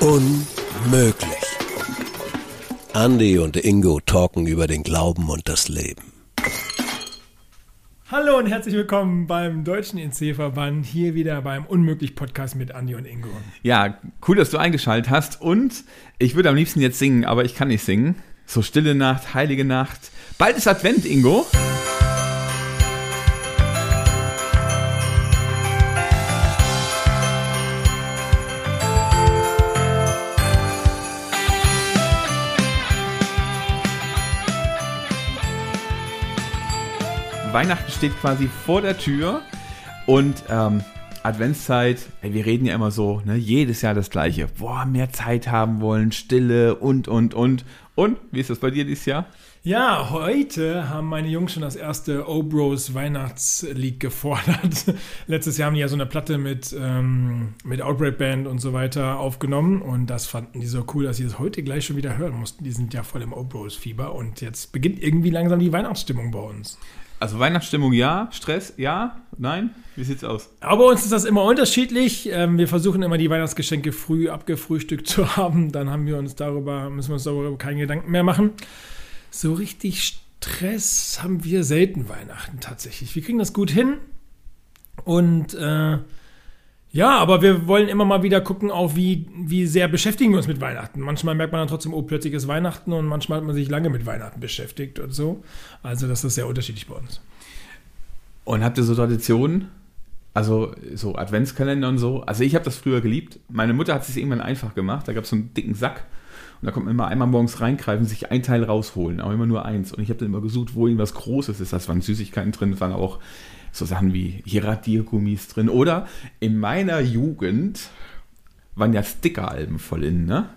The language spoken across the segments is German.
Unmöglich. Andy und Ingo talken über den Glauben und das Leben. Hallo und herzlich willkommen beim Deutschen INC-Verband, hier wieder beim Unmöglich-Podcast mit Andi und Ingo. Ja, cool, dass du eingeschaltet hast und ich würde am liebsten jetzt singen, aber ich kann nicht singen. So stille Nacht, heilige Nacht. Bald ist Advent, Ingo. Weihnachten steht quasi vor der Tür und ähm, Adventszeit, ey, wir reden ja immer so, ne, jedes Jahr das Gleiche. Boah, mehr Zeit haben wollen, Stille und, und, und. Und, wie ist das bei dir dieses Jahr? Ja, heute haben meine Jungs schon das erste O-Bros Weihnachtslied gefordert. Letztes Jahr haben die ja so eine Platte mit, ähm, mit Outbreak Band und so weiter aufgenommen und das fanden die so cool, dass sie das heute gleich schon wieder hören mussten. Die sind ja voll im O-Bros-Fieber und jetzt beginnt irgendwie langsam die Weihnachtsstimmung bei uns. Also Weihnachtsstimmung ja, Stress ja, nein? Wie sieht's aus? Aber bei uns ist das immer unterschiedlich. Ähm, wir versuchen immer die Weihnachtsgeschenke früh abgefrühstückt zu haben. Dann haben wir uns darüber, müssen wir uns darüber keine Gedanken mehr machen. So richtig Stress haben wir selten Weihnachten tatsächlich. Wir kriegen das gut hin. Und äh, ja, aber wir wollen immer mal wieder gucken, auch wie, wie sehr beschäftigen wir uns mit Weihnachten. Manchmal merkt man dann trotzdem, oh, plötzlich ist Weihnachten und manchmal hat man sich lange mit Weihnachten beschäftigt und so. Also das ist sehr unterschiedlich bei uns. Und habt ihr so Traditionen? Also so Adventskalender und so. Also ich habe das früher geliebt. Meine Mutter hat es sich irgendwann einfach gemacht. Da gab es so einen dicken Sack. Und da kommt man immer einmal morgens reingreifen, sich ein Teil rausholen, aber immer nur eins. Und ich habe dann immer gesucht, wo irgendwas Großes ist. Das waren Süßigkeiten drin, waren auch so Sachen wie hier Radiergummis drin. Oder in meiner Jugend waren ja Stickeralben voll in, ne?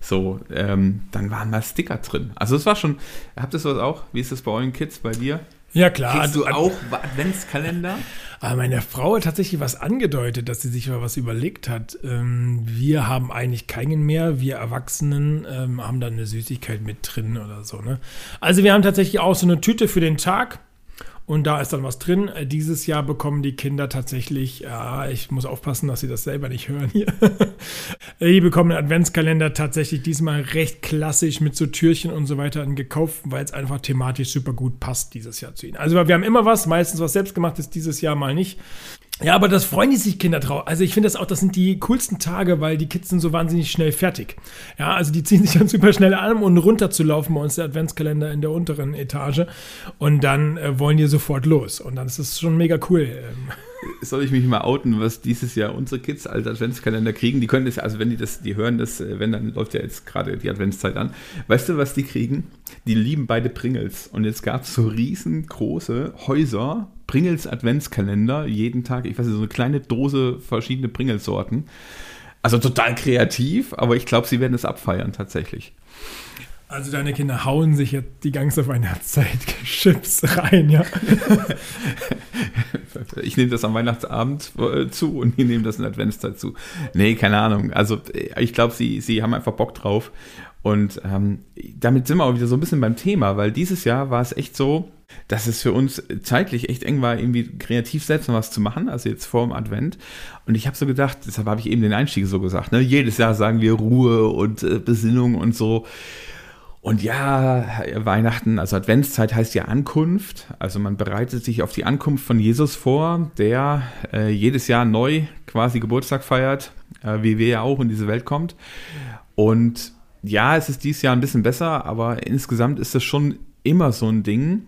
So, ähm, dann waren mal Sticker drin. Also es war schon, habt ihr sowas auch? Wie ist das bei euren Kids, bei dir? Ja, klar. Kriegst du auch Adventskalender? Aber meine Frau hat tatsächlich was angedeutet, dass sie sich mal was überlegt hat. Ähm, wir haben eigentlich keinen mehr. Wir Erwachsenen ähm, haben dann eine Süßigkeit mit drin oder so. Ne? Also wir haben tatsächlich auch so eine Tüte für den Tag. Und da ist dann was drin. Äh, dieses Jahr bekommen die Kinder tatsächlich, ja, ich muss aufpassen, dass sie das selber nicht hören hier. die bekommen einen Adventskalender tatsächlich diesmal recht klassisch mit so Türchen und so weiter gekauft, weil es einfach thematisch super gut passt dieses Jahr zu ihnen. Also wir haben immer was, meistens was selbstgemachtes, dieses Jahr mal nicht. Ja, aber das freuen die sich Kinder drauf. Also ich finde das auch, das sind die coolsten Tage, weil die Kids sind so wahnsinnig schnell fertig. Ja, also die ziehen sich dann super schnell an, um runterzulaufen bei uns der Adventskalender in der unteren Etage. Und dann äh, wollen die sofort los. Und dann ist es schon mega cool. Ähm. Soll ich mich mal outen, was dieses Jahr unsere Kids als Adventskalender kriegen? Die können das, also wenn die das, die hören das, äh, wenn dann läuft ja jetzt gerade die Adventszeit an. Weißt du, was die kriegen? Die lieben beide Pringles. Und jetzt gab es so riesengroße Häuser Pringles Adventskalender jeden Tag. Ich weiß nicht, so eine kleine Dose verschiedene Pringles-Sorten. Also total kreativ, aber ich glaube, sie werden es abfeiern tatsächlich. Also deine Kinder hauen sich jetzt die ganze Weihnachtszeit Chips rein, ja. ich nehme das am Weihnachtsabend äh, zu und die nehmen das in der Adventszeit zu. Nee, keine Ahnung. Also ich glaube, sie, sie haben einfach Bock drauf. Und ähm, damit sind wir auch wieder so ein bisschen beim Thema, weil dieses Jahr war es echt so, dass es für uns zeitlich echt eng war, irgendwie kreativ selbst noch was zu machen, also jetzt vor dem Advent. Und ich habe so gedacht, deshalb habe ich eben den Einstieg so gesagt, ne? jedes Jahr sagen wir Ruhe und äh, Besinnung und so. Und ja, Weihnachten, also Adventszeit heißt ja Ankunft. Also man bereitet sich auf die Ankunft von Jesus vor, der äh, jedes Jahr neu quasi Geburtstag feiert, äh, wie wir ja auch in diese Welt kommt. Und ja, es ist dieses Jahr ein bisschen besser, aber insgesamt ist das schon immer so ein Ding.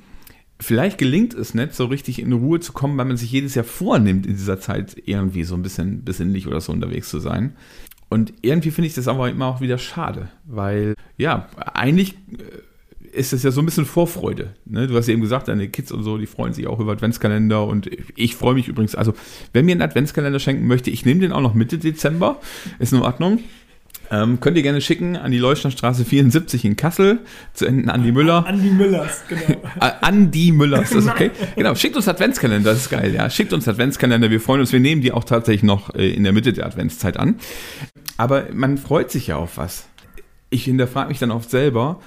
Vielleicht gelingt es nicht, so richtig in Ruhe zu kommen, weil man sich jedes Jahr vornimmt, in dieser Zeit irgendwie so ein bisschen besinnlich oder so unterwegs zu sein. Und irgendwie finde ich das aber immer auch wieder schade, weil ja, eigentlich äh, ist es ja so ein bisschen Vorfreude. Ne? Du hast ja eben gesagt, deine Kids und so, die freuen sich auch über Adventskalender und ich freue mich übrigens, also wenn mir einen Adventskalender schenken möchte, ich nehme den auch noch Mitte Dezember, ist in Ordnung. Ähm, könnt ihr gerne schicken an die Leuchternstraße 74 in Kassel, zu enden Andi Müller. Andi Müllers, genau. Andi Müllers, das ist okay. genau, schickt uns Adventskalender, das ist geil, ja. Schickt uns Adventskalender, wir freuen uns, wir nehmen die auch tatsächlich noch äh, in der Mitte der Adventszeit an. Aber man freut sich ja auf was. Ich hinterfrage mich dann oft selber,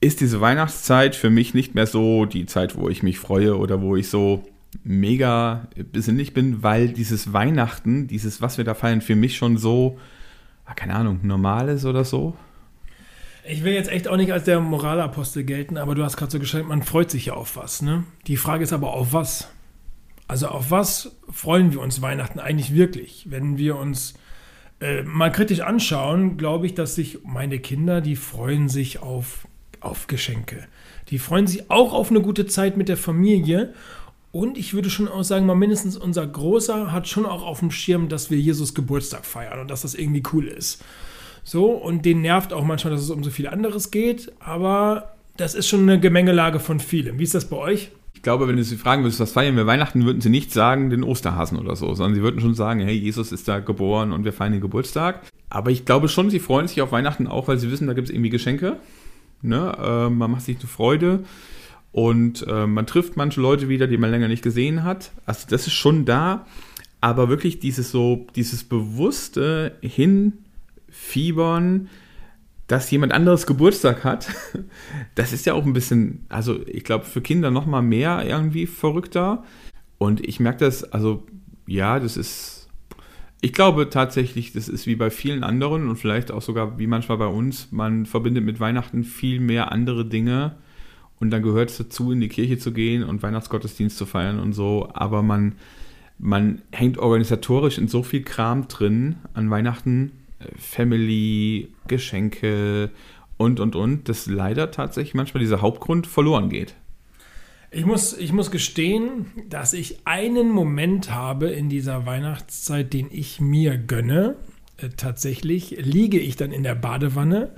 ist diese Weihnachtszeit für mich nicht mehr so die Zeit, wo ich mich freue oder wo ich so mega besinnlich bin, weil dieses Weihnachten, dieses, was wir da feiern, für mich schon so, keine Ahnung, normal ist oder so. Ich will jetzt echt auch nicht als der Moralapostel gelten, aber du hast gerade so geschrieben, man freut sich ja auf was. Ne? Die Frage ist aber auf was? Also auf was freuen wir uns Weihnachten eigentlich wirklich? Wenn wir uns äh, mal kritisch anschauen, glaube ich, dass sich meine Kinder, die freuen sich auf, auf Geschenke. Die freuen sich auch auf eine gute Zeit mit der Familie. Und ich würde schon auch sagen, mal mindestens unser Großer hat schon auch auf dem Schirm, dass wir Jesus Geburtstag feiern und dass das irgendwie cool ist. So, und den nervt auch manchmal, dass es um so viel anderes geht, aber das ist schon eine Gemengelage von vielem. Wie ist das bei euch? Ich glaube, wenn du sie fragen würdest, was feiern wir Weihnachten, würden sie nicht sagen, den Osterhasen oder so, sondern sie würden schon sagen, hey, Jesus ist da geboren und wir feiern den Geburtstag. Aber ich glaube schon, sie freuen sich auf Weihnachten auch, weil sie wissen, da gibt es irgendwie Geschenke. Ne? Äh, man macht sich eine Freude und äh, man trifft manche Leute wieder, die man länger nicht gesehen hat. Also das ist schon da, aber wirklich dieses so, dieses bewusste Hin fiebern, dass jemand anderes Geburtstag hat, das ist ja auch ein bisschen, also ich glaube, für Kinder noch mal mehr irgendwie verrückter. Und ich merke das, also ja, das ist, ich glaube tatsächlich, das ist wie bei vielen anderen und vielleicht auch sogar wie manchmal bei uns, man verbindet mit Weihnachten viel mehr andere Dinge und dann gehört es dazu, in die Kirche zu gehen und Weihnachtsgottesdienst zu feiern und so, aber man, man hängt organisatorisch in so viel Kram drin an Weihnachten, Family, Geschenke und, und, und, dass leider tatsächlich manchmal dieser Hauptgrund verloren geht. Ich muss, ich muss gestehen, dass ich einen Moment habe in dieser Weihnachtszeit, den ich mir gönne. Äh, tatsächlich liege ich dann in der Badewanne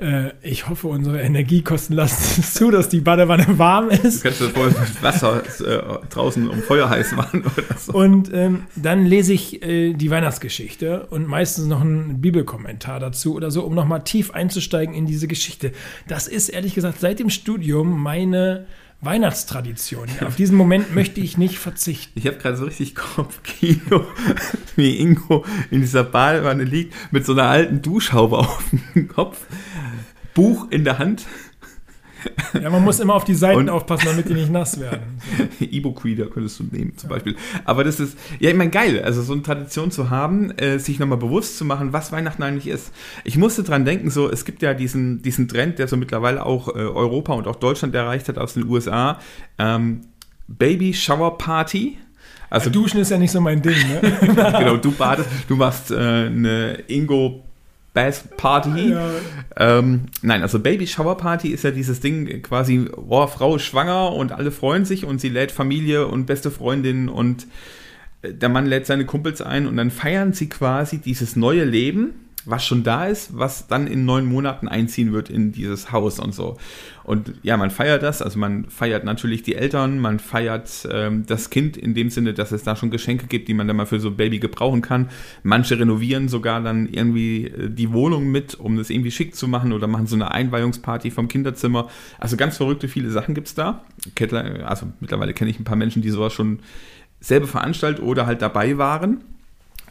äh, ich hoffe, unsere Energiekosten lassen es zu, dass die Badewanne warm ist. Du kannst vorher mit Wasser äh, draußen um Feuer heiß machen oder so. Und ähm, dann lese ich äh, die Weihnachtsgeschichte und meistens noch einen Bibelkommentar dazu oder so, um nochmal tief einzusteigen in diese Geschichte. Das ist ehrlich gesagt seit dem Studium meine Weihnachtstradition. Auf diesen Moment möchte ich nicht verzichten. Ich habe gerade so richtig Kopfkino, wie Ingo in dieser Badewanne liegt, mit so einer alten Duschhaube auf dem Kopf, Buch in der Hand. Ja, man muss immer auf die Seiten und aufpassen, damit die nicht nass werden. E-Book-Reader könntest du nehmen, zum ja. Beispiel. Aber das ist, ja, ich meine, geil, also so eine Tradition zu haben, äh, sich nochmal bewusst zu machen, was Weihnachten eigentlich ist. Ich musste dran denken, so, es gibt ja diesen, diesen Trend, der so mittlerweile auch äh, Europa und auch Deutschland erreicht hat aus den USA. Ähm, Baby Shower Party. Also, Duschen ist ja nicht so mein Ding, ne? genau, du badest, du machst äh, eine Ingo Bath Party. Ja. Ähm, nein, also Baby Shower Party ist ja dieses Ding quasi, oh, Frau ist schwanger und alle freuen sich und sie lädt Familie und beste Freundin und äh, der Mann lädt seine Kumpels ein und dann feiern sie quasi dieses neue Leben was schon da ist, was dann in neun Monaten einziehen wird in dieses Haus und so. Und ja, man feiert das, also man feiert natürlich die Eltern, man feiert ähm, das Kind in dem Sinne, dass es da schon Geschenke gibt, die man dann mal für so ein Baby gebrauchen kann. Manche renovieren sogar dann irgendwie äh, die Wohnung mit, um das irgendwie schick zu machen oder machen so eine Einweihungsparty vom Kinderzimmer. Also ganz verrückte viele Sachen gibt es da. Also mittlerweile kenne ich ein paar Menschen, die sowas schon selber veranstaltet oder halt dabei waren.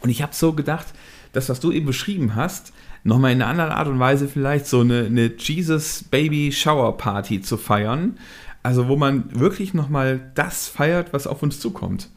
Und ich habe so gedacht, das, was du eben beschrieben hast, nochmal in einer anderen Art und Weise vielleicht so eine, eine Jesus Baby Shower Party zu feiern. Also wo man wirklich nochmal das feiert, was auf uns zukommt.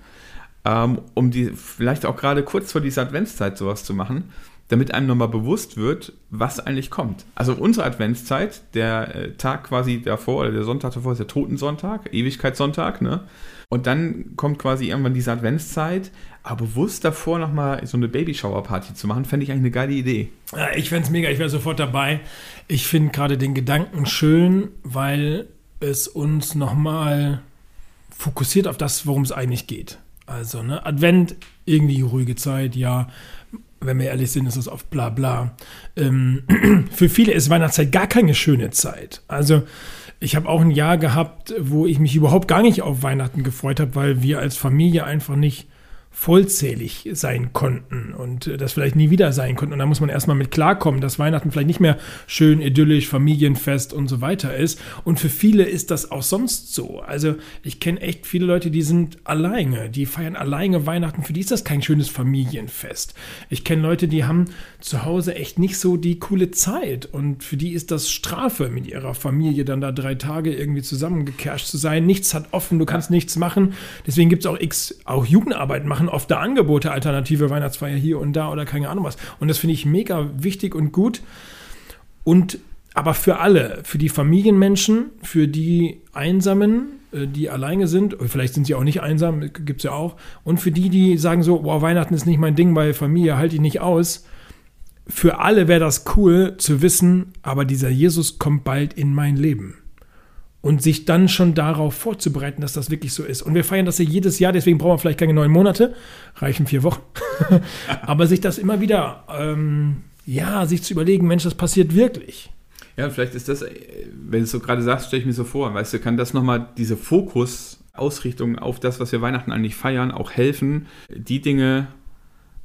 Ähm, um die, vielleicht auch gerade kurz vor dieser Adventszeit sowas zu machen, damit einem nochmal bewusst wird, was eigentlich kommt. Also unsere Adventszeit, der äh, Tag quasi davor, oder der Sonntag davor ist der Totensonntag, Ewigkeitssonntag, ne? Und dann kommt quasi irgendwann diese Adventszeit, aber bewusst davor nochmal so eine Babyshower-Party zu machen, fände ich eigentlich eine geile Idee. Ich fände es mega, ich wäre sofort dabei. Ich finde gerade den Gedanken schön, weil es uns nochmal fokussiert auf das, worum es eigentlich geht. Also, ne, Advent, irgendwie ruhige Zeit, ja. Wenn wir ehrlich sind, ist es oft bla bla. Ähm, für viele ist Weihnachtszeit gar keine schöne Zeit. Also, ich habe auch ein Jahr gehabt, wo ich mich überhaupt gar nicht auf Weihnachten gefreut habe, weil wir als Familie einfach nicht vollzählig sein konnten und äh, das vielleicht nie wieder sein konnten. Und da muss man erstmal mit klarkommen, dass Weihnachten vielleicht nicht mehr schön, idyllisch, Familienfest und so weiter ist. Und für viele ist das auch sonst so. Also ich kenne echt viele Leute, die sind alleine, die feiern alleine Weihnachten. Für die ist das kein schönes Familienfest. Ich kenne Leute, die haben zu Hause echt nicht so die coole Zeit und für die ist das Strafe, mit ihrer Familie dann da drei Tage irgendwie zusammengekerscht zu sein. Nichts hat offen, du kannst nichts machen. Deswegen gibt es auch X, auch Jugendarbeit machen oft da Angebote, alternative Weihnachtsfeier hier und da oder keine Ahnung was. Und das finde ich mega wichtig und gut. Und aber für alle, für die Familienmenschen, für die Einsamen, äh, die alleine sind, vielleicht sind sie auch nicht einsam, gibt es ja auch, und für die, die sagen so, boah, Weihnachten ist nicht mein Ding, bei Familie halte ich nicht aus. Für alle wäre das cool zu wissen, aber dieser Jesus kommt bald in mein Leben und sich dann schon darauf vorzubereiten, dass das wirklich so ist. Und wir feiern das ja jedes Jahr, deswegen brauchen wir vielleicht keine neun Monate, reichen vier Wochen. Aber sich das immer wieder, ähm, ja, sich zu überlegen, Mensch, das passiert wirklich. Ja, vielleicht ist das, äh, wenn du es so gerade sagst, stelle ich mir so vor, weißt du, kann das nochmal diese Fokus, Ausrichtung auf das, was wir Weihnachten eigentlich feiern, auch helfen, die Dinge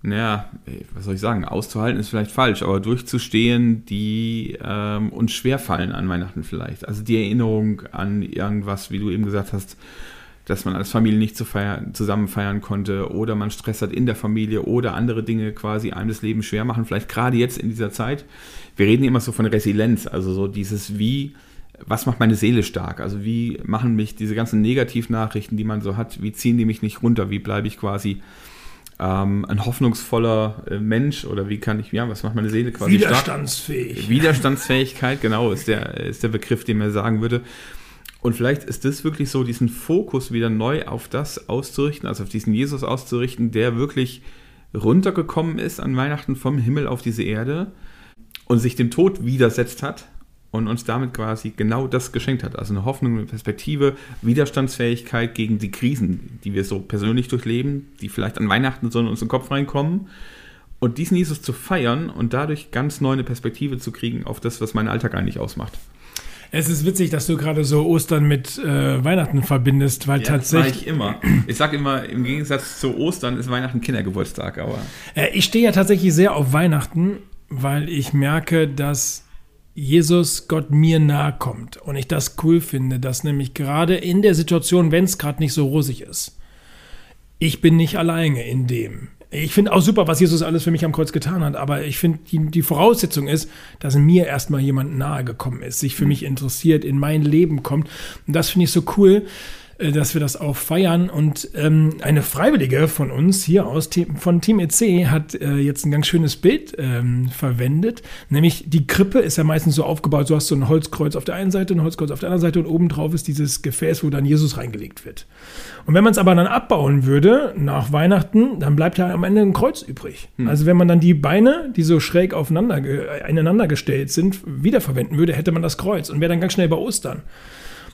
naja, was soll ich sagen, auszuhalten ist vielleicht falsch, aber durchzustehen, die ähm, uns schwerfallen an Weihnachten vielleicht. Also die Erinnerung an irgendwas, wie du eben gesagt hast, dass man als Familie nicht zu feiern, zusammen feiern konnte oder man Stress hat in der Familie oder andere Dinge quasi einem das Leben schwer machen, vielleicht gerade jetzt in dieser Zeit. Wir reden immer so von Resilienz, also so dieses wie, was macht meine Seele stark? Also wie machen mich diese ganzen Negativnachrichten, die man so hat, wie ziehen die mich nicht runter? Wie bleibe ich quasi ähm, ein hoffnungsvoller äh, Mensch oder wie kann ich, ja, was macht meine Seele quasi Widerstandsfähig. Stark? Widerstandsfähigkeit, genau, ist der, ist der Begriff, den man sagen würde. Und vielleicht ist das wirklich so, diesen Fokus wieder neu auf das auszurichten, also auf diesen Jesus auszurichten, der wirklich runtergekommen ist an Weihnachten vom Himmel auf diese Erde und sich dem Tod widersetzt hat und uns damit quasi genau das geschenkt hat. Also eine Hoffnung, eine Perspektive, Widerstandsfähigkeit gegen die Krisen, die wir so persönlich durchleben, die vielleicht an Weihnachten so in unseren Kopf reinkommen. Und diesen Jesus zu feiern und dadurch ganz neu eine Perspektive zu kriegen auf das, was meinen Alltag eigentlich ausmacht. Es ist witzig, dass du gerade so Ostern mit äh, Weihnachten verbindest, weil ja, tatsächlich. Das ich immer. Ich sage immer, im Gegensatz zu Ostern ist Weihnachten Kindergeburtstag, aber. Äh, ich stehe ja tatsächlich sehr auf Weihnachten, weil ich merke, dass Jesus Gott mir nahe kommt und ich das cool finde, dass nämlich gerade in der Situation, wenn es gerade nicht so rosig ist, ich bin nicht alleine in dem. Ich finde auch super, was Jesus alles für mich am Kreuz getan hat, aber ich finde, die, die, Voraussetzung ist, dass mir erstmal jemand nahe gekommen ist, sich für mich interessiert, in mein Leben kommt. Und das finde ich so cool, dass wir das auch feiern. Und ähm, eine Freiwillige von uns hier aus von Team EC hat äh, jetzt ein ganz schönes Bild ähm, verwendet. Nämlich die Krippe ist ja meistens so aufgebaut, so hast du ein Holzkreuz auf der einen Seite, ein Holzkreuz auf der anderen Seite und obendrauf ist dieses Gefäß, wo dann Jesus reingelegt wird. Und wenn man es aber dann abbauen würde nach Weihnachten, dann bleibt ja am Ende ein Kreuz übrig. Hm. Also wenn man dann die Beine, die so schräg aufeinander, ineinander gestellt sind, wiederverwenden würde, hätte man das Kreuz und wäre dann ganz schnell bei Ostern.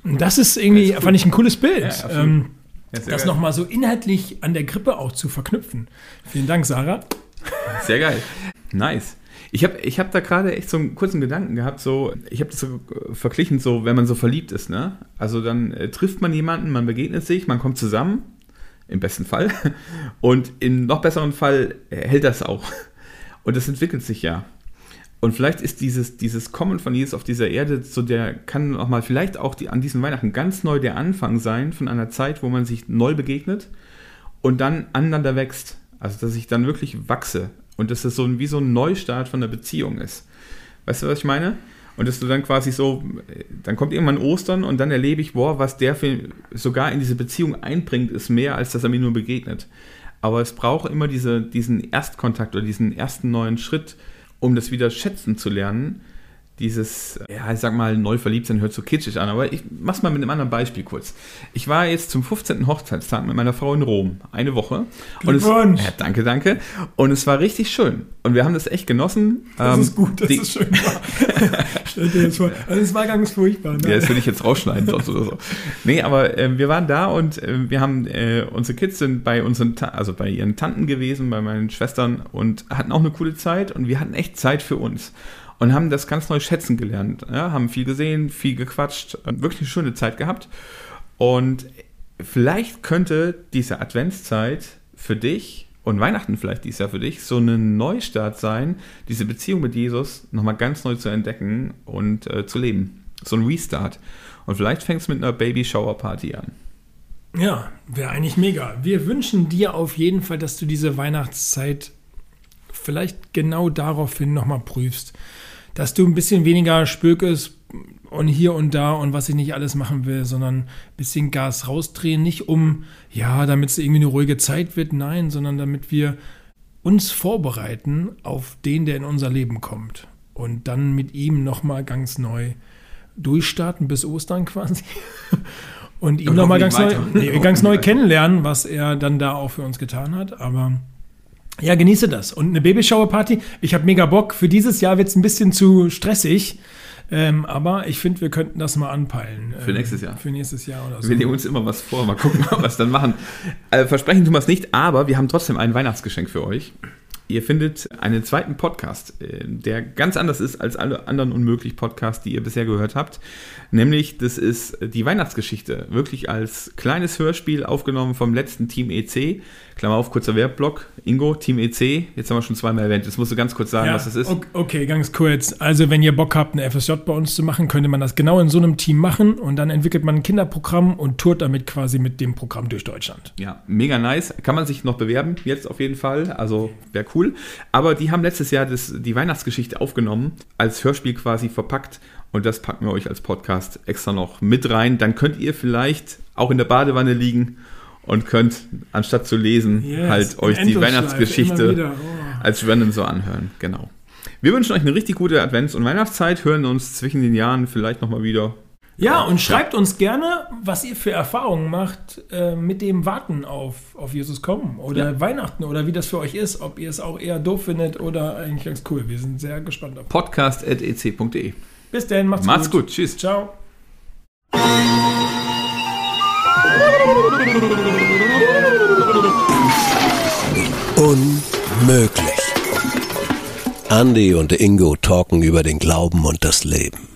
Das ist irgendwie, das ist fand ich ein cooles Bild. Ja, ähm, ja, das nochmal so inhaltlich an der Grippe auch zu verknüpfen. Vielen Dank, Sarah. Sehr geil. Nice. Ich habe ich hab da gerade echt so einen kurzen Gedanken gehabt, so, ich habe das so verglichen, so, wenn man so verliebt ist, ne? Also dann äh, trifft man jemanden, man begegnet sich, man kommt zusammen, im besten Fall, und im noch besseren Fall hält das auch. Und das entwickelt sich ja. Und vielleicht ist dieses, dieses Kommen von Jesus auf dieser Erde, so der kann auch mal vielleicht auch die, an diesen Weihnachten ganz neu der Anfang sein von einer Zeit, wo man sich neu begegnet und dann aneinander wächst. Also dass ich dann wirklich wachse und dass es so wie so ein Neustart von der Beziehung ist. Weißt du, was ich meine? Und dass du dann quasi so, dann kommt irgendwann Ostern und dann erlebe ich, boah, was der für, sogar in diese Beziehung einbringt, ist mehr, als dass er mir nur begegnet. Aber es braucht immer diese, diesen Erstkontakt oder diesen ersten neuen Schritt, um das wieder schätzen zu lernen, dieses, ja, ich sag mal, neu verliebt sein hört so kitschig an, aber ich mach's mal mit einem anderen Beispiel kurz. Ich war jetzt zum 15. Hochzeitstag mit meiner Frau in Rom, eine Woche. Und es, ja, danke, danke. Und es war richtig schön. Und wir haben das echt genossen. Das ähm, ist gut, dass es schön war. Stell dir jetzt vor. Also es war ganz furchtbar. Ne? Ja, das würde ich jetzt rausschneiden sonst oder so. Nee, aber äh, wir waren da und äh, wir haben, äh, unsere Kids sind bei unseren, also bei ihren Tanten gewesen, bei meinen Schwestern und hatten auch eine coole Zeit und wir hatten echt Zeit für uns und haben das ganz neu schätzen gelernt. Ja, haben viel gesehen, viel gequatscht, wirklich eine schöne Zeit gehabt. Und vielleicht könnte diese Adventszeit für dich und Weihnachten vielleicht dieses Jahr für dich so ein Neustart sein, diese Beziehung mit Jesus nochmal ganz neu zu entdecken und äh, zu leben. So ein Restart. Und vielleicht fängt es mit einer Baby-Shower-Party an. Ja, wäre eigentlich mega. Wir wünschen dir auf jeden Fall, dass du diese Weihnachtszeit vielleicht genau daraufhin nochmal prüfst. Dass du ein bisschen weniger Spökes und hier und da und was ich nicht alles machen will, sondern ein bisschen Gas rausdrehen. Nicht um, ja, damit es irgendwie eine ruhige Zeit wird, nein, sondern damit wir uns vorbereiten auf den, der in unser Leben kommt. Und dann mit ihm nochmal ganz neu durchstarten bis Ostern quasi. Und ihn nochmal ganz, neu, nee, ganz neu kennenlernen, was er dann da auch für uns getan hat. Aber ja, genieße das. Und eine Babyshower-Party, ich habe mega Bock. Für dieses Jahr wird es ein bisschen zu stressig. Ähm, aber ich finde, wir könnten das mal anpeilen. Für nächstes Jahr. Für nächstes Jahr oder so. Wir nehmen uns immer was vor. Mal gucken, ob wir es dann machen. Äh, versprechen tun wir es nicht, aber wir haben trotzdem ein Weihnachtsgeschenk für euch. Ihr findet einen zweiten Podcast, äh, der ganz anders ist als alle anderen unmöglich Podcasts, die ihr bisher gehört habt. Nämlich, das ist die Weihnachtsgeschichte. Wirklich als kleines Hörspiel aufgenommen vom letzten Team EC. Klammer auf, kurzer Werbeblock. Ingo, Team EC. Jetzt haben wir schon zweimal erwähnt. Jetzt musst du ganz kurz sagen, Ja, was das ist. ok- Okay, ganz kurz. Also, wenn ihr Bock habt, eine FSJ bei uns zu machen, könnte man das genau in so einem Team machen und dann entwickelt man ein Kinderprogramm und tourt damit quasi mit dem Programm durch Deutschland. Ja, mega nice. Kann man sich noch bewerben, jetzt auf jeden Fall. Also wäre cool. Aber die haben letztes Jahr das, die Weihnachtsgeschichte aufgenommen, als Hörspiel quasi verpackt. Und das packen wir euch als Podcast extra noch mit rein. Dann könnt ihr vielleicht auch in der Badewanne liegen und könnt, anstatt zu lesen, Yes, halt euch die Weihnachtsgeschichte. Oh. als Random so anhören. Genau. Wir wünschen euch eine richtig gute Advents- und Weihnachtszeit, hören uns zwischen den Jahren vielleicht nochmal wieder. Ja, und schreibt uns gerne, was ihr für Erfahrungen macht äh, mit dem Warten auf, auf Jesus kommen oder Ja. Weihnachten oder wie das für euch ist, ob ihr es auch eher doof findet oder eigentlich ganz cool. Wir sind sehr gespannt auf. Podcast.ec.de. Bis dann, macht's, Macht's gut. gut. Tschüss. Ciao. Unmöglich. Andy und Ingo talken über den Glauben und das Leben.